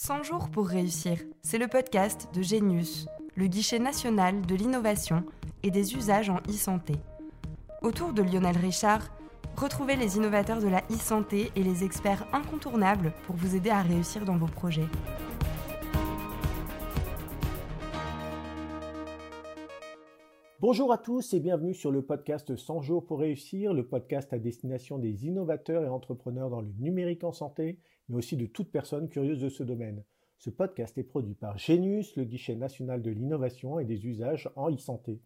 100 jours pour réussir, c'est le podcast de Genius, le guichet national de l'innovation et des usages en e-santé. Autour de Lionel Richard, retrouvez les innovateurs de la e-santé et les experts incontournables pour vous aider à réussir dans vos projets. Bonjour à tous et bienvenue sur le podcast 100 jours pour réussir, le podcast à destination des innovateurs et entrepreneurs dans le numérique en santé, mais aussi de toute personne curieuse de ce domaine. Ce podcast est produit par Genius, le guichet national de l'innovation et des usages en e-santé.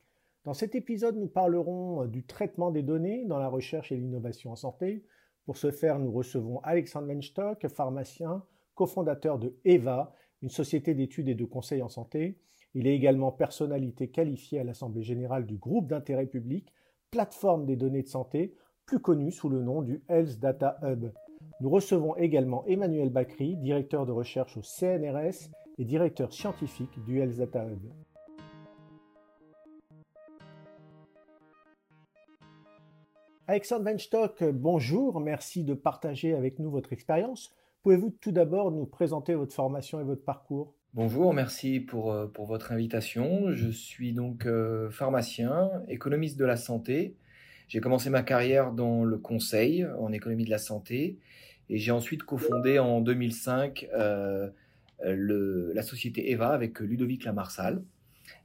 Dans cet épisode, nous parlerons du traitement des données dans la recherche et l'innovation en santé. Pour ce faire, nous recevons Alexandre Wenstock, pharmacien, cofondateur de EVA, une société d'études et de conseils en santé, il est également personnalité qualifiée à l'Assemblée générale du groupe d'intérêt public Plateforme des données de santé, plus connu sous le nom du Health Data Hub. Nous recevons également Emmanuel Bacry, directeur de recherche au CNRS et directeur scientifique du Health Data Hub. Alexandre Weinstock, bonjour, merci de partager avec nous votre expérience. Pouvez-vous tout d'abord nous présenter votre formation et votre parcours? Bonjour, merci pour, euh, pour votre invitation. Je suis donc euh, pharmacien, économiste de la santé. J'ai commencé ma carrière dans le conseil en économie de la santé et j'ai ensuite cofondé en 2005 euh, le, la société EVA avec Ludovic Lamarsal.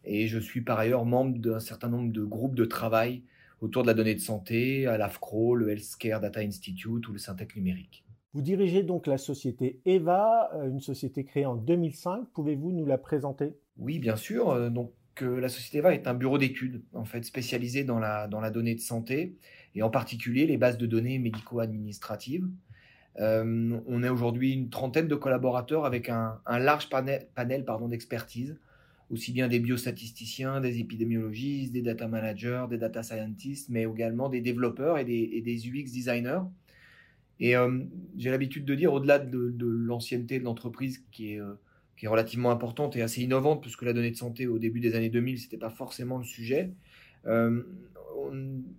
Et je suis par ailleurs membre d'un certain nombre de groupes de travail autour de la donnée de santé, à l'AFCRO, le Healthcare Data Institute ou le Syntec numérique. Vous dirigez donc la société EVA, euh, une société créée en 2005. Pouvez-vous nous la présenter? Oui, bien sûr. Euh, donc, la société EVA est un bureau d'études en fait spécialisé dans la, dans la donnée de santé et en particulier les bases de données médico-administratives. On est aujourd'hui une trentaine de collaborateurs avec un, large panel, d'expertise, aussi bien des biostatisticiens, des épidémiologistes, des data managers, des data scientists, mais également des développeurs et des, UX designers. Et euh, j'ai l'habitude de dire, au-delà de, l'ancienneté de l'entreprise qui est, euh, qui est relativement importante et assez innovante, puisque la donnée de santé au début des années 2000, c'était pas forcément le sujet, euh,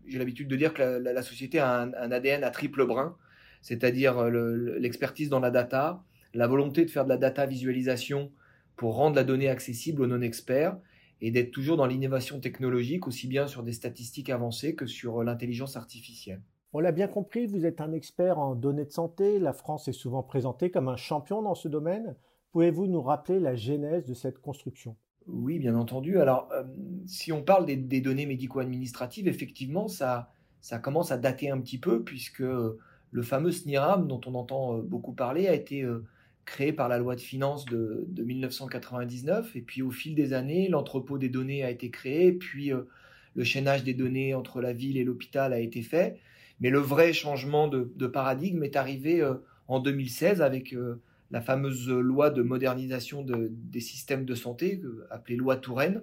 j'ai l'habitude de dire que la, société a un, ADN à triple brin, c'est-à-dire l'expertise dans la data, la volonté de faire de la data visualisation pour rendre la donnée accessible aux non-experts et d'être toujours dans l'innovation technologique, aussi bien sur des statistiques avancées que sur l'intelligence artificielle. On l'a bien compris, vous êtes un expert en données de santé. La France est souvent présentée comme un champion dans ce domaine. Pouvez-vous nous rappeler la genèse de cette construction? Oui, bien entendu. Alors, euh, si on parle des, des données médico-administratives, effectivement, ça, ça commence à dater un petit peu, puisque le fameux SNIRAM, dont on entend euh, beaucoup parler, a été euh, créé par la loi de finances de, de, 1999. Et puis, au fil des années, l'entrepôt des données a été créé, puis le chaînage des données entre la ville et l'hôpital a été fait. Mais le vrai changement de, paradigme est arrivé euh, en 2016 avec euh, la fameuse loi de modernisation de, des systèmes de santé, appelée loi Touraine,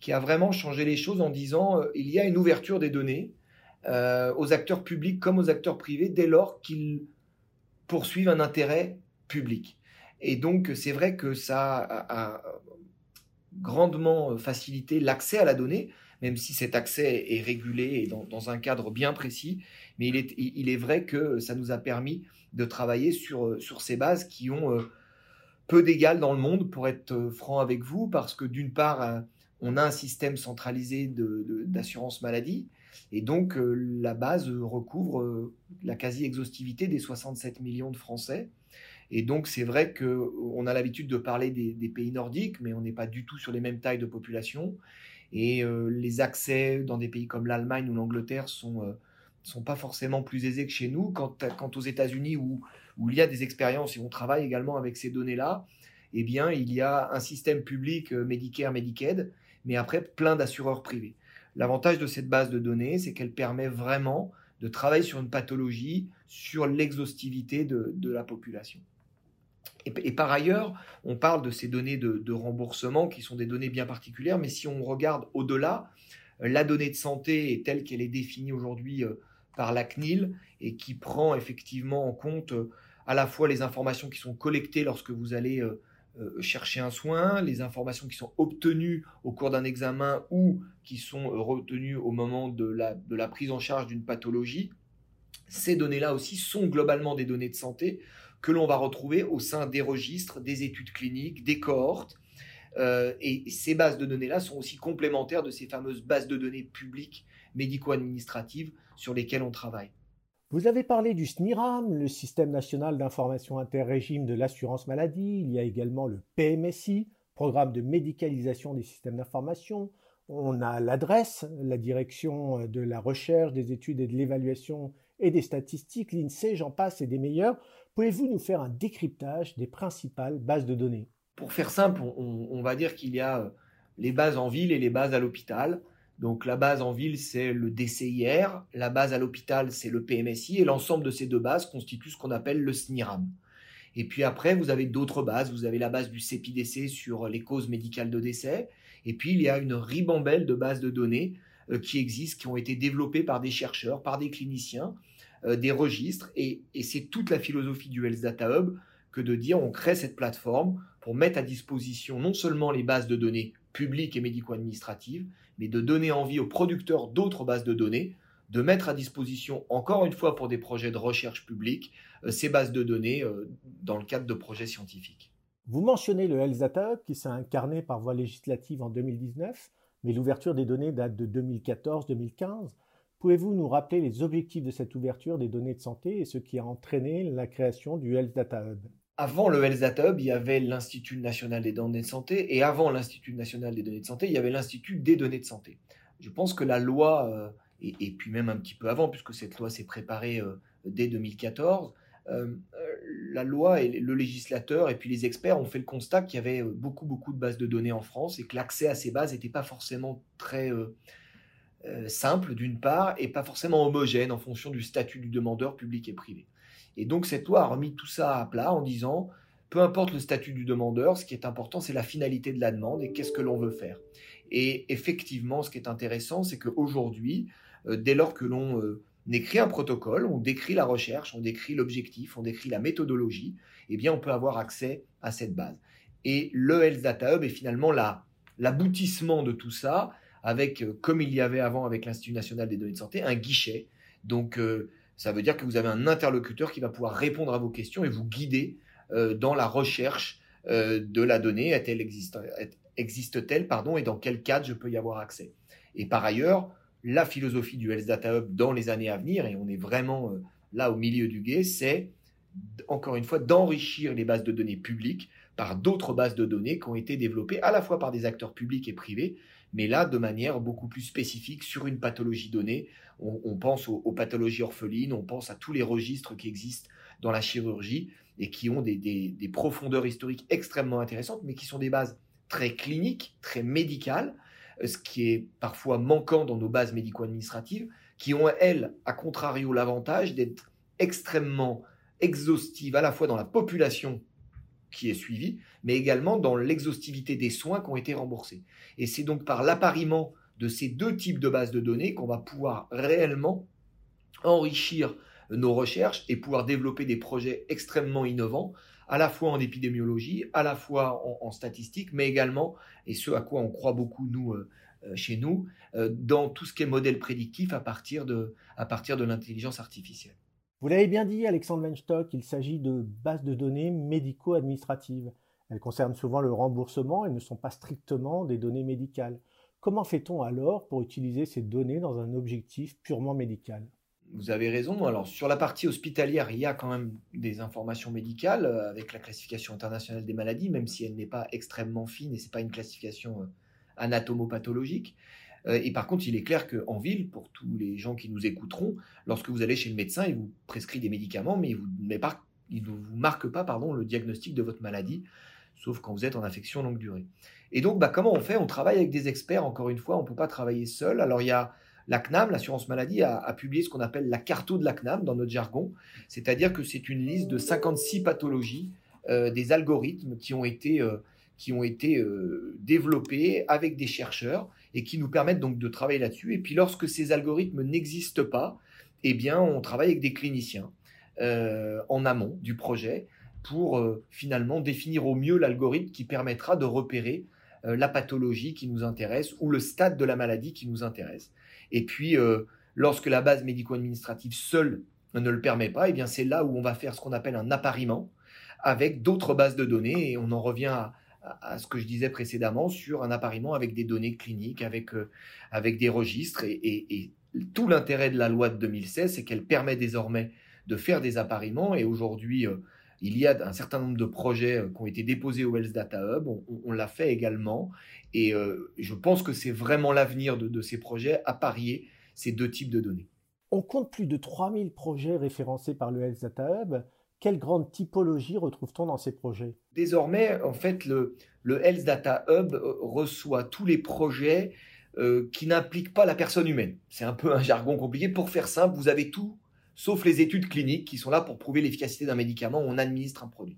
qui a vraiment changé les choses en disant euh, il y a une ouverture des données euh, aux acteurs publics comme aux acteurs privés dès lors qu'ils poursuivent un intérêt public. Et donc c'est vrai que ça a, grandement facilité l'accès à la donnée, même si cet accès est régulé et dans, dans un cadre bien précis. Mais il est, il est, vrai que ça nous a permis de travailler sur, sur ces bases qui ont euh, peu d'égal dans le monde, pour être euh, franc avec vous, parce que d'une part, euh, on a un système centralisé d'assurance maladie, et donc la base recouvre la quasi-exhaustivité des 67 millions de Français. Et donc c'est vrai qu'on a l'habitude de parler des, pays nordiques, mais on n'est pas du tout sur les mêmes tailles de population. Et euh, les accès dans des pays comme l'Allemagne ou l'Angleterre sont euh, sont pas forcément plus aisés que chez nous. Quant, aux États-Unis où, il y a des expériences et on travaille également avec ces données-là, eh bien, il y a un système public euh, Medicare, Medicaid, mais après plein d'assureurs privés. L'avantage de cette base de données, c'est qu'elle permet vraiment de travailler sur une pathologie, sur l'exhaustivité de, la population. Et, et, par ailleurs, on parle de ces données de, de, remboursement qui sont des données bien particulières, mais si on regarde au-delà, euh, la donnée de santé est telle qu'elle est définie aujourd'hui euh, par la CNIL et qui prend effectivement en compte euh, à la fois les informations qui sont collectées lorsque vous allez chercher un soin, les informations qui sont obtenues au cours d'un examen ou qui sont retenues au moment de la, de la prise en charge d'une pathologie. Ces données-là aussi sont globalement des données de santé que l'on va retrouver au sein des registres, des études cliniques, des cohortes. Euh, et ces bases de données-là sont aussi complémentaires de ces fameuses bases de données publiques médico-administratives sur lesquelles on travaille. Vous avez parlé du SNIRAM, le Système national d'information interrégime de l'assurance maladie. Il y a également le PMSI, Programme de médicalisation des systèmes d'information. On a l'adresse, la direction de la recherche, des études et de l'évaluation et des statistiques, l'INSEE, j'en passe, et des meilleurs. Pouvez-vous nous faire un décryptage des principales bases de données? Pour faire simple, on, va dire qu'il y a les bases en ville et les bases à l'hôpital. Donc la base en ville, c'est le DCIR, la base à l'hôpital, c'est le PMSI, et l'ensemble de ces deux bases constitue ce qu'on appelle le SNIRAM. Et puis après, vous avez d'autres bases. Vous avez la base du CEPIDC sur les causes médicales de décès. Et puis, il y a une ribambelle de bases de données euh, qui existent, qui ont été développées par des chercheurs, par des cliniciens, euh, des registres. Et, et c'est toute la philosophie du Health Data Hub que de dire on crée cette plateforme pour mettre à disposition non seulement les bases de données publiques et médico-administratives, mais de donner envie aux producteurs d'autres bases de données de mettre à disposition, encore une fois pour des projets de recherche publique, euh, ces bases de données euh, dans le cadre de projets scientifiques. Vous mentionnez le Health Data Hub qui s'est incarné par voie législative en 2019, mais l'ouverture des données date de 2014-2015. Pouvez-vous nous rappeler les objectifs de cette ouverture des données de santé et ce qui a entraîné la création du Health Data Hub? Avant le Hub, il y avait l'Institut national des données de santé, et avant l'Institut national des données de santé, il y avait l'Institut des données de santé. Je pense que la loi euh, et, puis même un petit peu avant, puisque cette loi s'est préparée euh, dès 2014, euh, euh, la loi et le législateur et puis les experts ont fait le constat qu'il y avait beaucoup beaucoup de bases de données en France et que l'accès à ces bases n'était pas forcément très simple d'une part et pas forcément homogène en fonction du statut du demandeur public et privé. Et donc cette loi a remis tout ça à plat en disant peu importe le statut du demandeur, ce qui est important c'est la finalité de la demande et qu'est-ce que l'on veut faire. Et effectivement, ce qui est intéressant, c'est qu'aujourd'hui, euh, dès lors que l'on euh, écrit un protocole, on décrit la recherche, on décrit l'objectif, on décrit la méthodologie, eh bien on peut avoir accès à cette base. Et le Health Data Hub est finalement l'aboutissement de tout ça, avec, euh, comme il y avait avant avec l'Institut national des données de santé, un guichet. Donc ça veut dire que vous avez un interlocuteur qui va pouvoir répondre à vos questions et vous guider dans la recherche de la donnée. Existe-t-elle, pardon, et dans quel cadre je peux y avoir accès? Et par ailleurs, la philosophie du Health Data Hub dans les années à venir, et on est vraiment euh, là au milieu du guet, c'est encore une fois d'enrichir les bases de données publiques par d'autres bases de données qui ont été développées à la fois par des acteurs publics et privés, mais là de manière beaucoup plus spécifique sur une pathologie donnée. On, pense aux, pathologies orphelines, on pense à tous les registres qui existent dans la chirurgie et qui ont des profondeurs historiques extrêmement intéressantes, mais qui sont des bases très cliniques, très médicales, euh, ce qui est parfois manquant dans nos bases médico-administratives, qui ont, elles, à contrario, l'avantage d'être extrêmement exhaustives à la fois dans la population qui est suivie, mais également dans l'exhaustivité des soins qui ont été remboursés. Et c'est donc par l'appariement de ces deux types de bases de données qu'on va pouvoir réellement enrichir nos recherches et pouvoir développer des projets extrêmement innovants à la fois en épidémiologie, à la fois en, statistique, mais également, et ce à quoi on croit beaucoup nous euh, euh, chez nous, euh, dans tout ce qui est modèle prédictif à partir de, à partir de l'intelligence artificielle. Vous l'avez bien dit, Alexandre Weinstock, il s'agit de bases de données médico-administratives. Elles concernent souvent le remboursement et ne sont pas strictement des données médicales. Comment fait-on alors pour utiliser ces données dans un objectif purement médical? Vous avez raison. Alors, sur la partie hospitalière, il y a quand même des informations médicales euh, avec la classification internationale des maladies, même si elle n'est pas extrêmement fine et ce n'est pas une classification euh, anatomopathologique. Euh, et par contre, il est clair qu'en ville, pour tous les gens qui nous écouteront, lorsque vous allez chez le médecin, il vous prescrit des médicaments, mais il ne vous, marque pas pardon, le diagnostic de votre maladie, sauf quand vous êtes en infection longue durée. Et donc, bah, comment on fait? On travaille avec des experts, encore une fois, on ne peut pas travailler seul. Alors, il y a la CNAM, l'assurance maladie, a, publié ce qu'on appelle la carto de la CNAM dans notre jargon, c'est-à-dire que c'est une liste de 56 pathologies, euh, des algorithmes qui ont été, euh, qui ont été euh, développés avec des chercheurs et qui nous permettent donc de travailler là-dessus. Et puis lorsque ces algorithmes n'existent pas, eh bien on travaille avec des cliniciens en amont du projet pour finalement définir au mieux l'algorithme qui permettra de repérer la pathologie qui nous intéresse ou le stade de la maladie qui nous intéresse. Et puis, euh, lorsque la base médico-administrative seule ne le permet pas, eh bien c'est là où on va faire ce qu'on appelle un appariement. avec d'autres bases de données. Et on en revient à, à, ce que je disais précédemment sur un appariement avec des données cliniques, avec, euh, avec des registres. Et, tout l'intérêt de la loi de 2016, c'est qu'elle permet désormais de faire des appariements. Et aujourd'hui, euh, il y a un certain nombre de projets euh, qui ont été déposés au Wells Data Hub. On, l'a fait également. Et je pense que c'est vraiment l'avenir de, de ces projets, à parier ces deux types de données. On compte plus de 3000 projets référencés par le Health Data Hub. Quelle grande typologie retrouve-t-on dans ces projets? Désormais, en fait, le, Health Data Hub euh, reçoit tous les projets euh, qui n'impliquent pas la personne humaine. C'est un peu un jargon compliqué. Pour faire simple, vous avez tout, sauf les études cliniques qui sont là pour prouver l'efficacité d'un médicament où on administre un produit.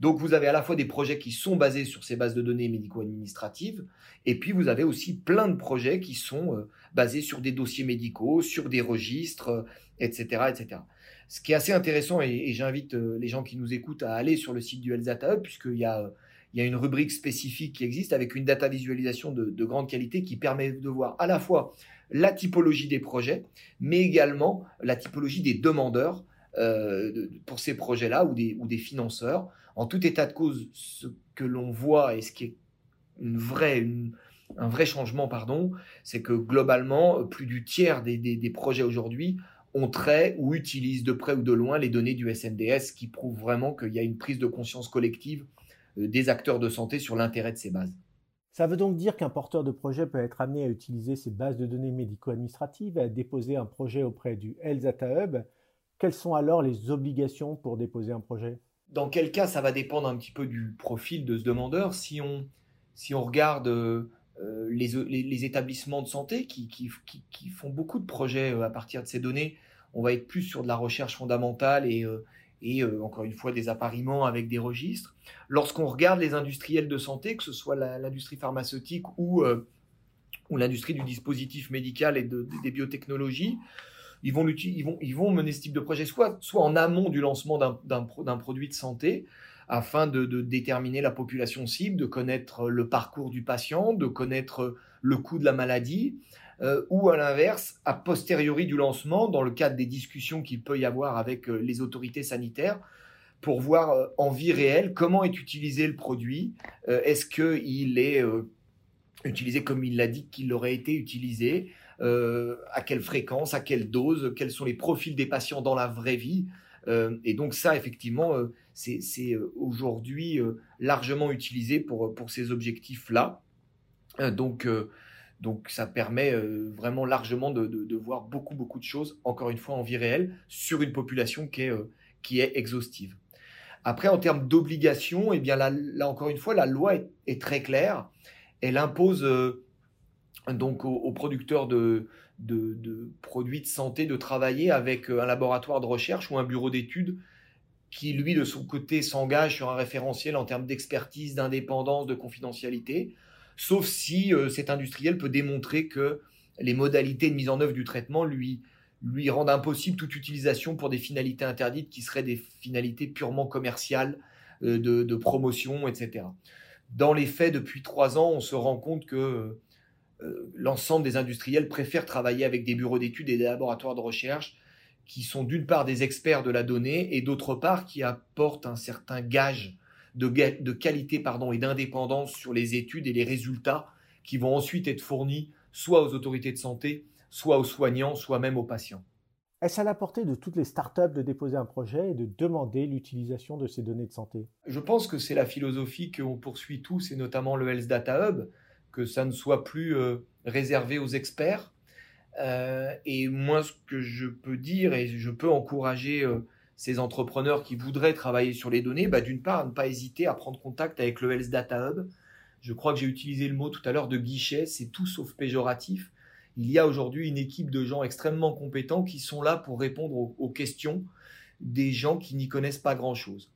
Donc vous avez à la fois des projets qui sont basés sur ces bases de données médico-administratives, et puis vous avez aussi plein de projets qui sont euh, basés sur des dossiers médicaux, sur des registres, etc., etc. Ce qui est assez intéressant, et, j'invite euh, les gens qui nous écoutent à aller sur le site du Health Data Hub, puisqu'il y a, il y a une rubrique spécifique qui existe avec une data visualisation de, de grande qualité qui permet de voir à la fois la typologie des projets, mais également la typologie des demandeurs euh, pour ces projets-là ou des, financeurs. En tout état de cause, ce que l'on voit et ce qui est un vrai changement, pardon, c'est que globalement, plus du tiers des projets aujourd'hui on trait ou utilise de près ou de loin les données du SNDS, qui prouve vraiment qu'il y a une prise de conscience collective euh, des acteurs de santé sur l'intérêt de ces bases. Ça veut donc dire qu'un porteur de projet peut être amené à utiliser ces bases de données médico-administratives, à déposer un projet auprès du Health Data Hub. Quelles sont alors les obligations pour déposer un projet? Dans quel cas ça va dépendre un petit peu du profil de ce demandeur. Si on, si on regarde euh, euh, les, établissements de santé qui, font beaucoup de projets euh, à partir de ces données. On va être plus sur de la recherche fondamentale et, euh, encore une fois des appariements avec des registres. Lorsqu'on regarde les industriels de santé, que ce soit l'industrie pharmaceutique ou, l'industrie du dispositif médical et des biotechnologies, ils vont, ils, mener ce type de projet soit en amont du lancement d'un produit de santé, afin de, déterminer la population cible, de connaître le parcours du patient, de connaître le coût de la maladie, euh, ou à l'inverse, a posteriori du lancement, dans le cadre des discussions qu'il peut y avoir avec euh, les autorités sanitaires, pour voir euh, en vie réelle comment est utilisé le produit. Est-ce qu'il est, utilisé comme il l'a dit qu'il aurait été utilisé À quelle fréquence À quelle dose Quels sont les profils des patients dans la vraie vie Et donc ça, effectivement, c'est euh, aujourd'hui euh, largement utilisé pour, pour ces objectifs-là. Euh, donc, donc ça permet vraiment largement de, voir beaucoup, beaucoup de choses, encore une fois en vie réelle, sur une population qui est, est exhaustive. Après, en termes d'obligation, eh bien là, encore une fois, la loi est, très claire. Elle impose donc aux, producteurs de, produits de santé de travailler avec un laboratoire de recherche ou un bureau d'études qui, lui, de son côté, s'engage sur un référentiel en termes d'expertise, d'indépendance, de confidentialité, sauf si euh, cet industriel peut démontrer que les modalités de mise en œuvre du traitement lui, lui rendent impossible toute utilisation pour des finalités interdites qui seraient des finalités purement commerciales, euh, de, promotion, etc. Dans les faits, depuis trois ans, on se rend compte que euh, l'ensemble des industriels préfèrent travailler avec des bureaux d'études et des laboratoires de recherche qui sont d'une part des experts de la donnée et d'autre part qui apportent un certain gage de, de qualité pardon, et d'indépendance sur les études et les résultats qui vont ensuite être fournis soit aux autorités de santé, soit aux soignants, soit même aux patients. Est-ce à la portée de toutes les startups de déposer un projet et de demander l'utilisation de ces données de santé? Je pense que c'est la philosophie qu'on poursuit tous, et notamment le Health Data Hub, que ça ne soit plus euh, réservé aux experts, euh, et moi, ce que je peux dire, et je peux encourager euh, ces entrepreneurs qui voudraient travailler sur les données, bah, d'une part, à ne pas hésiter à prendre contact avec le Health Data Hub. Je crois que j'ai utilisé le mot tout à l'heure de guichet, c'est tout sauf péjoratif. Il y a aujourd'hui une équipe de gens extrêmement compétents qui sont là pour répondre aux, questions des gens qui n'y connaissent pas grand-chose.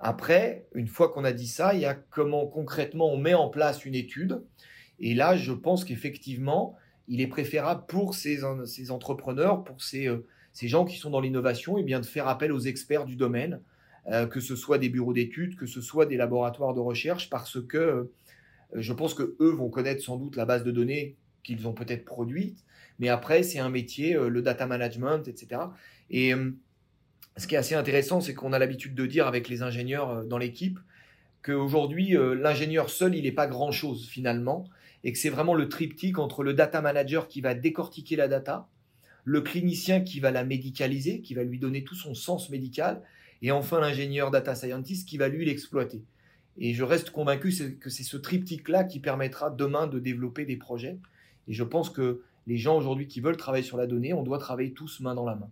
Après, une fois qu'on a dit ça, il y a comment concrètement on met en place une étude. Et là, je pense qu'effectivement, il est préférable pour ces, entrepreneurs, pour ces, euh, ces, gens qui sont dans l'innovation, eh bien de faire appel aux experts du domaine, euh, que ce soit des bureaux d'études, que ce soit des laboratoires de recherche, parce que euh, je pense que eux vont connaître sans doute la base de données qu'ils ont peut-être produite, mais après c'est un métier, le data management, etc. Et ce qui est assez intéressant, c'est qu'on a l'habitude de dire avec les ingénieurs dans l'équipe qu'aujourd'hui, l'ingénieur seul, il n'est pas grand-chose finalement, et que c'est vraiment le triptyque entre le data manager qui va décortiquer la data, le clinicien qui va la médicaliser, qui va lui donner tout son sens médical, et enfin l'ingénieur data scientist qui va lui l'exploiter. Et je reste convaincu que c'est ce triptyque-là qui permettra demain de développer des projets. Et je pense que les gens aujourd'hui qui veulent travailler sur la donnée, on doit travailler tous main dans la main.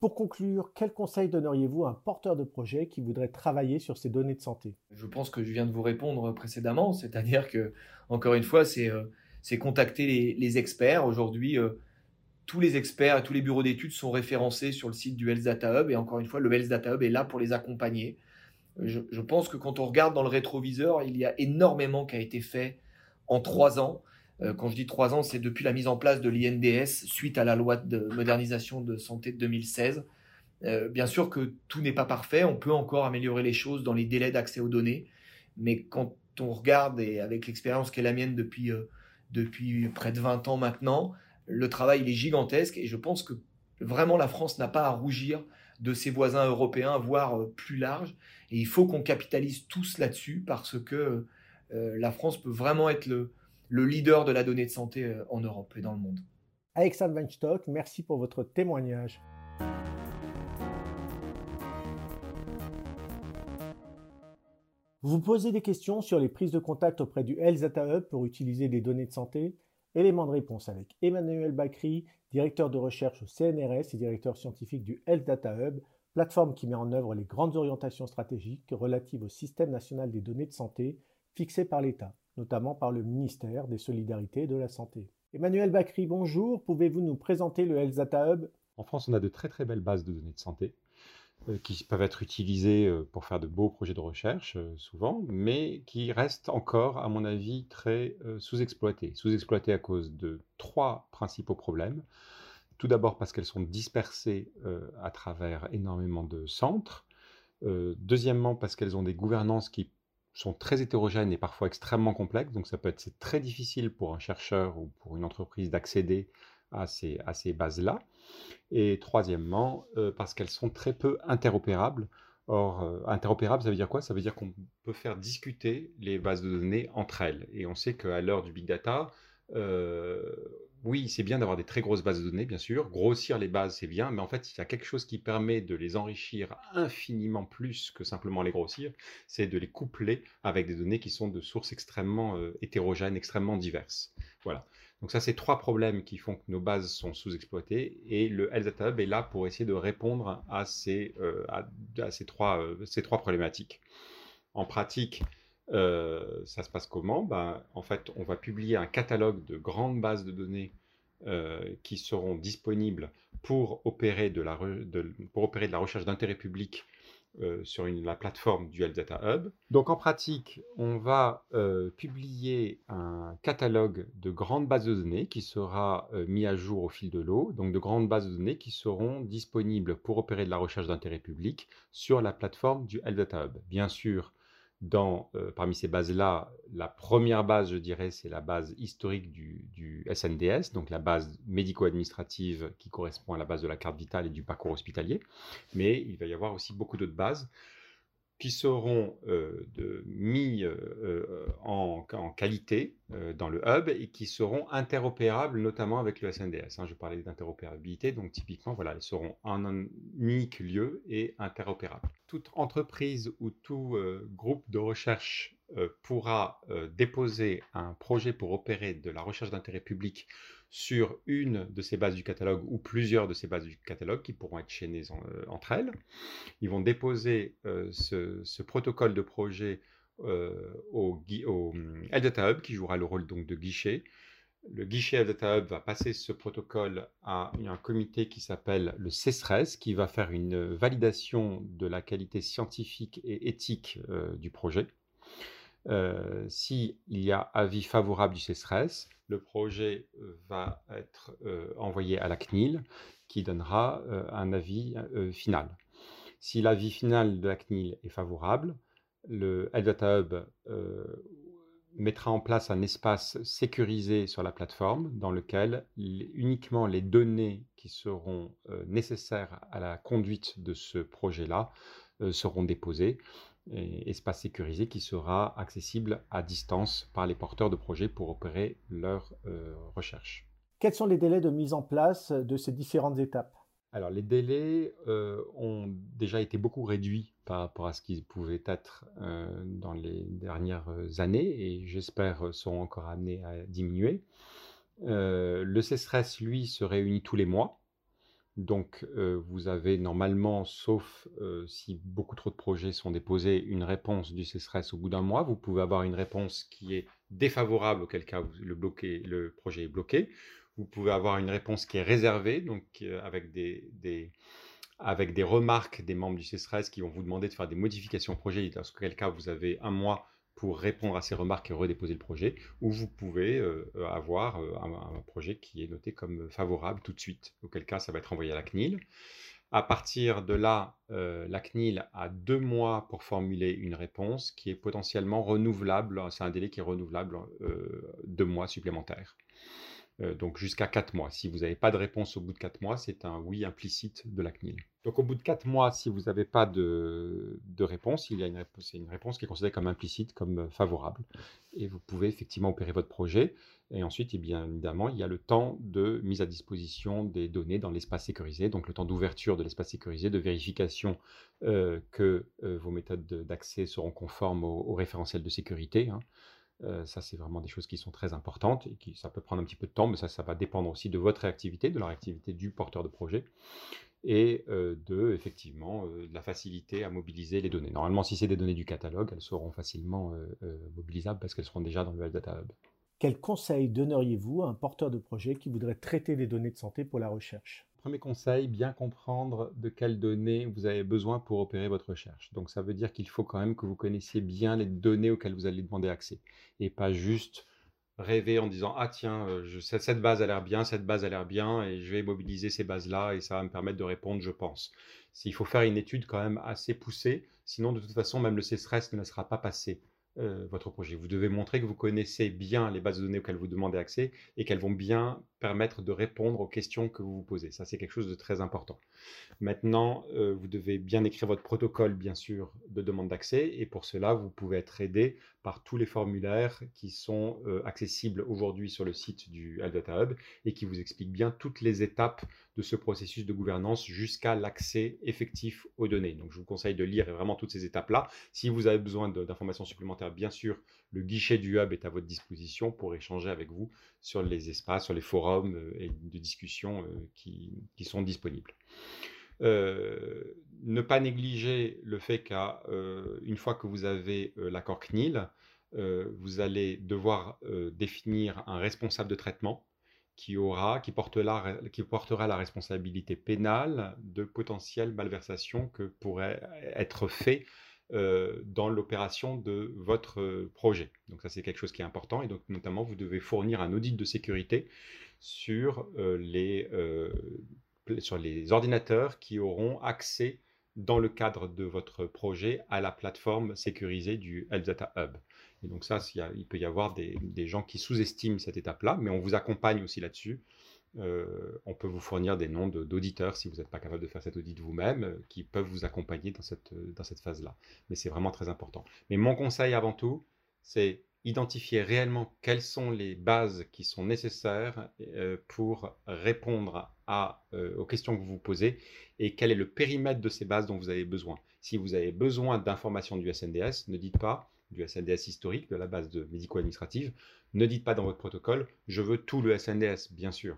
Pour conclure, quel conseil donneriez-vous à un porteur de projet qui voudrait travailler sur ces données de santé? Je pense que je viens de vous répondre précédemment, c'est-à-dire que, encore une fois, c'est euh, contacter les, experts. Aujourd'hui, euh, tous les experts et tous les bureaux d'études sont référencés sur le site du Health Data Hub, et encore une fois, le Health Data Hub est là pour les accompagner. Je, pense que quand on regarde dans le rétroviseur, il y a énormément qui a été fait en trois ans. Euh, quand je dis trois ans, c'est depuis la mise en place de l'INDS suite à la loi de modernisation de santé de 2016. Euh, bien sûr que tout n'est pas parfait, on peut encore améliorer les choses dans les délais d'accès aux données, mais quand on regarde, et avec l'expérience qui est la mienne depuis, euh, depuis près de 20 ans maintenant, le travail il est gigantesque et je pense que vraiment la France n'a pas à rougir de ses voisins européens, voire plus large. Et il faut qu'on capitalise tous là-dessus parce que la France peut vraiment être le, le leader de la donnée de santé euh, en Europe et dans le monde. Alexandre Weinstock, merci pour votre témoignage. Vous posez des questions sur les prises de contact auprès du Health Data Hub pour utiliser des données de santé Élément de réponse avec Emmanuel Bacry, directeur de recherche au CNRS et directeur scientifique du Health Data Hub, plateforme qui met en œuvre les grandes orientations stratégiques relatives au système national des données de santé fixées par l'État notamment par le ministère des Solidarités et de la Santé. Emmanuel Bacry, bonjour. Pouvez-vous nous présenter le Health Data Hub? En France, on a de très très belles bases de données de santé qui peuvent être utilisées euh, pour faire de beaux projets de recherche, euh, souvent, mais qui restent encore, à mon avis, très sous-exploitées. Sous-exploitées à cause de trois principaux problèmes. Tout d'abord parce qu'elles sont dispersées à travers énormément de centres. deuxièmement, parce qu'elles ont des gouvernances qui sont très hétérogènes et parfois extrêmement complexes. Donc ça peut être très difficile pour un chercheur ou pour une entreprise d'accéder à ces, bases-là. Et troisièmement, euh, parce qu'elles sont très peu interopérables. Or, euh, interopérables, ça veut dire quoi? Ça veut dire qu'on peut faire discuter les bases de données entre elles. Et on sait qu'à l'heure du big data, euh, oui, c'est bien d'avoir des très grosses bases de données, bien sûr. Grossir les bases, c'est bien, mais en fait, il y a quelque chose qui permet de les enrichir infiniment plus que simplement les grossir, c'est de les coupler avec des données qui sont de sources extrêmement euh, hétérogènes, extrêmement diverses. Voilà. Donc ça, c'est trois problèmes qui font que nos bases sont sous-exploitées, et le Health Data Hub est là pour essayer de répondre à ces, euh, euh, trois problématiques. En pratique, euh, ça se passe comment? Ben, En fait, on va publier un catalogue de grandes bases de données qui seront disponibles pour opérer de la recherche d'intérêt public euh, sur la plateforme du Health Data Hub. Donc en pratique, on va publier un catalogue de grandes bases de données qui sera mis à jour au fil de l'eau, donc de grandes bases de données qui seront disponibles pour opérer de la recherche d'intérêt public sur la plateforme du Data Hub. Bien sûr, dans, euh, parmi ces bases-là, la première base, je dirais, c'est la base historique du, SNDS, donc la base médico-administrative qui correspond à la base de la carte vitale et du parcours hospitalier. Mais il va y avoir aussi beaucoup d'autres bases qui seront euh, de, mis euh, euh, en, qualité dans le hub et qui seront interopérables notamment avec le SNDS. Hein. je parlais d'interopérabilité, donc typiquement, voilà, elles seront en un unique lieu et interopérables. Toute entreprise ou tout groupe de recherche pourra déposer un projet pour opérer de la recherche d'intérêt public sur une de ces bases du catalogue ou plusieurs de ces bases du catalogue qui pourront être chaînées euh, entre elles. Ils vont déposer euh, ce, protocole de projet euh, au, au Data Hub qui jouera le rôle donc de guichet. Le guichet Data Hub va passer ce protocole à un comité qui s'appelle le CESRES qui va faire une validation de la qualité scientifique et éthique du projet. S'il y a avis favorable du CESRES, le projet euh, va être euh, envoyé à la CNIL qui donnera euh, un avis final. Si l'avis final de la CNIL est favorable, le Data Hub mettra en place un espace sécurisé sur la plateforme dans lequel uniquement les données qui seront euh, nécessaires à la conduite de ce projet-là euh, seront déposées. Espace sécurisé qui sera accessible à distance par les porteurs de projets pour opérer leurs euh, recherches. Quels sont les délais de mise en place de ces différentes étapes? Alors, les délais euh, ont déjà été beaucoup réduits par rapport à ce qu'ils pouvaient être euh, dans les dernières années et j'espère sont encore amenés à diminuer. Euh, le CESRES, lui, se réunit tous les mois. Donc, vous avez normalement, sauf si beaucoup trop de projets sont déposés, une réponse du CESRES au bout d'un mois. Vous pouvez avoir une réponse qui est défavorable, auquel cas le, le projet est bloqué vous pouvez avoir une réponse qui est réservée, donc euh, avec des, avec des remarques des membres du CESRES qui vont vous demander de faire des modifications au projet, dans quel cas vous avez un mois pour répondre à ces remarques et redéposer le projet, ou vous pouvez euh, avoir euh, un, projet qui est noté comme favorable tout de suite, auquel cas ça va être envoyé à la CNIL. À partir de là, la CNIL a deux mois pour formuler une réponse qui est potentiellement renouvelable, c'est un délai qui est renouvelable deux mois supplémentaires. Euh, donc jusqu'à 4 mois. Si vous n'avez pas de réponse au bout de 4 mois, c'est un oui implicite de la CNIL. Donc au bout de 4 mois, si vous n'avez pas de, réponse, il y a une réponse, qui est considérée comme implicite, comme euh, favorable. Et vous pouvez effectivement opérer votre projet. Et ensuite, eh bien évidemment, il y a le temps de mise à disposition des données dans l'espace sécurisé, donc le temps d'ouverture de l'espace sécurisé, de vérification euh, que vos méthodes d'accès seront conformes au, référentiel de sécurité. Hein. Euh, ça, c'est vraiment des choses qui sont très importantes et qui ça peut prendre un petit peu de temps, mais ça, ça va dépendre aussi de votre réactivité, de la réactivité du porteur de projet et euh, de effectivement euh, de la facilité à mobiliser les données. Normalement, si c'est des données du catalogue, elles seront facilement mobilisables parce qu'elles seront déjà dans le Health Data Hub. Quel conseil donneriez-vous à un porteur de projet qui voudrait traiter des données de santé pour la recherche? Premier conseil, bien comprendre de quelles données vous avez besoin pour opérer votre recherche. Donc ça veut dire qu'il faut quand même que vous connaissiez bien les données auxquelles vous allez demander accès et pas juste rêver en disant ah tiens euh, je, cette base a l'air bien, cette base a l'air bien et je vais mobiliser ces bases là et ça va me permettre de répondre je pense. Il faut faire une étude quand même assez poussée, sinon de toute façon même le CSRES ne laissera pas passer euh, votre projet. Vous devez montrer que vous connaissez bien les bases de données auxquelles vous demandez accès et qu'elles vont bien permettre de répondre aux questions que vous vous posez. Ça, c'est quelque chose de très important. Maintenant, euh, vous devez bien écrire votre protocole, bien sûr, de demande d'accès. Et pour cela, vous pouvez être aidé par tous les formulaires qui sont euh, accessibles aujourd'hui sur le site du Data Hub et qui vous expliquent bien toutes les étapes de ce processus de gouvernance jusqu'à l'accès effectif aux données. Donc je vous conseille de lire vraiment toutes ces étapes-là. Si vous avez besoin d'informations supplémentaires, bien sûr, le guichet du hub est à votre disposition pour échanger avec vous sur les espaces, sur les forums euh, de discussions euh, qui, sont disponibles. Euh, ne pas négliger le fait qu'une fois que vous avez l'accord CNIL, vous allez devoir définir un responsable de traitement qui, aura, qui, portera, qui portera la responsabilité pénale de potentielles malversations que pourraient être faites dans l'opération de votre euh, projet. Donc ça c'est quelque chose qui est important et donc notamment vous devez fournir un audit de sécurité sur, euh, les, sur les ordinateurs qui auront accès dans le cadre de votre projet à la plateforme sécurisée du Health Data Hub. Et donc ça, il peut y avoir des, gens qui sous-estiment cette étape-là, mais on vous accompagne aussi là-dessus. Euh, on peut vous fournir des noms d'auditeurs si vous n'êtes pas capable de faire cet audit vous-même, euh, qui peuvent vous accompagner dans cette, dans cette phase-là. Mais c'est vraiment très important. Mais mon conseil avant tout, c'est identifier réellement quelles sont les bases qui sont nécessaires euh, pour répondre aux questions que vous vous posez et quel est le périmètre de ces bases dont vous avez besoin. Si vous avez besoin d'informations du SNDS, ne dites pas du SNDS historique, de la base de médico-administrative, ne dites pas dans votre protocole, je veux tout le SNDS, bien sûr.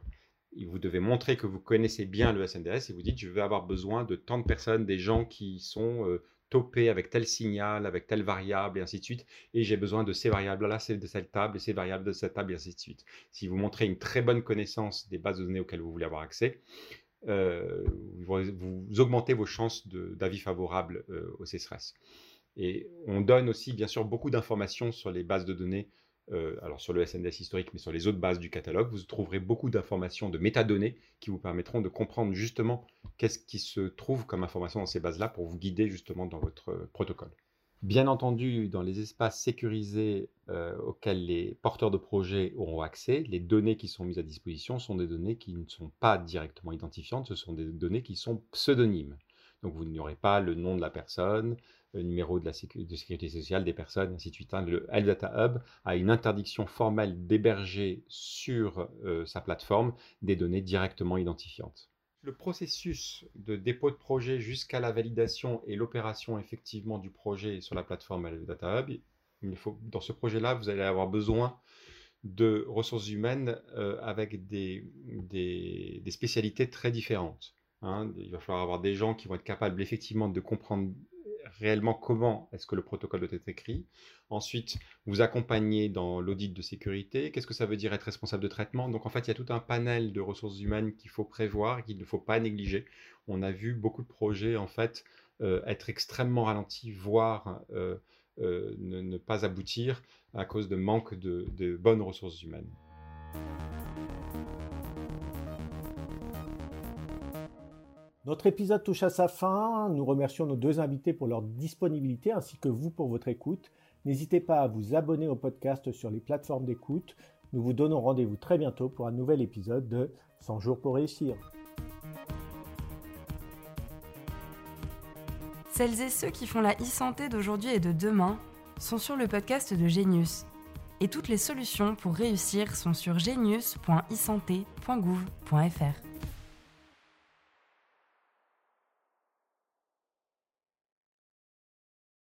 Vous devez montrer que vous connaissez bien le SNDS et vous dites, je vais avoir besoin de tant de personnes, des gens qui sont euh, topés avec tel signal, avec telle variable, et ainsi de suite, et j'ai besoin de ces variables-là, de cette table, et ces variables de cette table, et ainsi de suite. Si vous montrez une très bonne connaissance des bases de données auxquelles vous voulez avoir accès, euh, vous, augmentez vos chances d'avis favorables euh, au CSRS. Et on donne aussi, bien sûr, beaucoup d'informations sur les bases de données, euh, alors sur le SNDS historique, mais sur les autres bases du catalogue. Vous trouverez beaucoup d'informations, de métadonnées qui vous permettront de comprendre justement qu'est-ce qui se trouve comme information dans ces bases-là pour vous guider justement dans votre protocole. Bien entendu, dans les espaces sécurisés euh, auxquels les porteurs de projets auront accès, les données qui sont mises à disposition sont des données qui ne sont pas directement identifiantes, ce sont des données qui sont pseudonymes. Donc vous n'aurez pas le nom de la personne, numéro de la sécurité sociale des personnes, ainsi de suite. Hein. Le Health Data Hub a une interdiction formelle d'héberger sur euh, sa plateforme des données directement identifiantes le processus de dépôt de projet jusqu'à la validation et l'opération effectivement du projet sur la plateforme Data Hub, dans ce projet-là, vous allez avoir besoin de ressources humaines euh, avec des, des, spécialités très différentes. Hein. Il va falloir avoir des gens qui vont être capables effectivement de comprendre réellement comment est-ce que le protocole doit être écrit. Ensuite, vous accompagnez dans l'audit de sécurité. Qu'est-ce que ça veut dire être responsable de traitement? Donc en fait, il y a tout un panel de ressources humaines qu'il faut prévoir qu'il ne faut pas négliger. On a vu beaucoup de projets en fait euh, être extrêmement ralentis, voire euh, euh, ne, pas aboutir à cause de manque de bonnes ressources humaines. Notre épisode touche à sa fin. Nous remercions nos deux invités pour leur disponibilité ainsi que vous pour votre écoute. N'hésitez pas à vous abonner au podcast sur les plateformes d'écoute. Nous vous donnons rendez-vous très bientôt pour un nouvel épisode de 100 jours pour réussir. Celles et ceux qui font la e-santé d'aujourd'hui et de demain sont sur le podcast de Genius. Et toutes les solutions pour réussir sont sur genius.isanté.gouv.fr.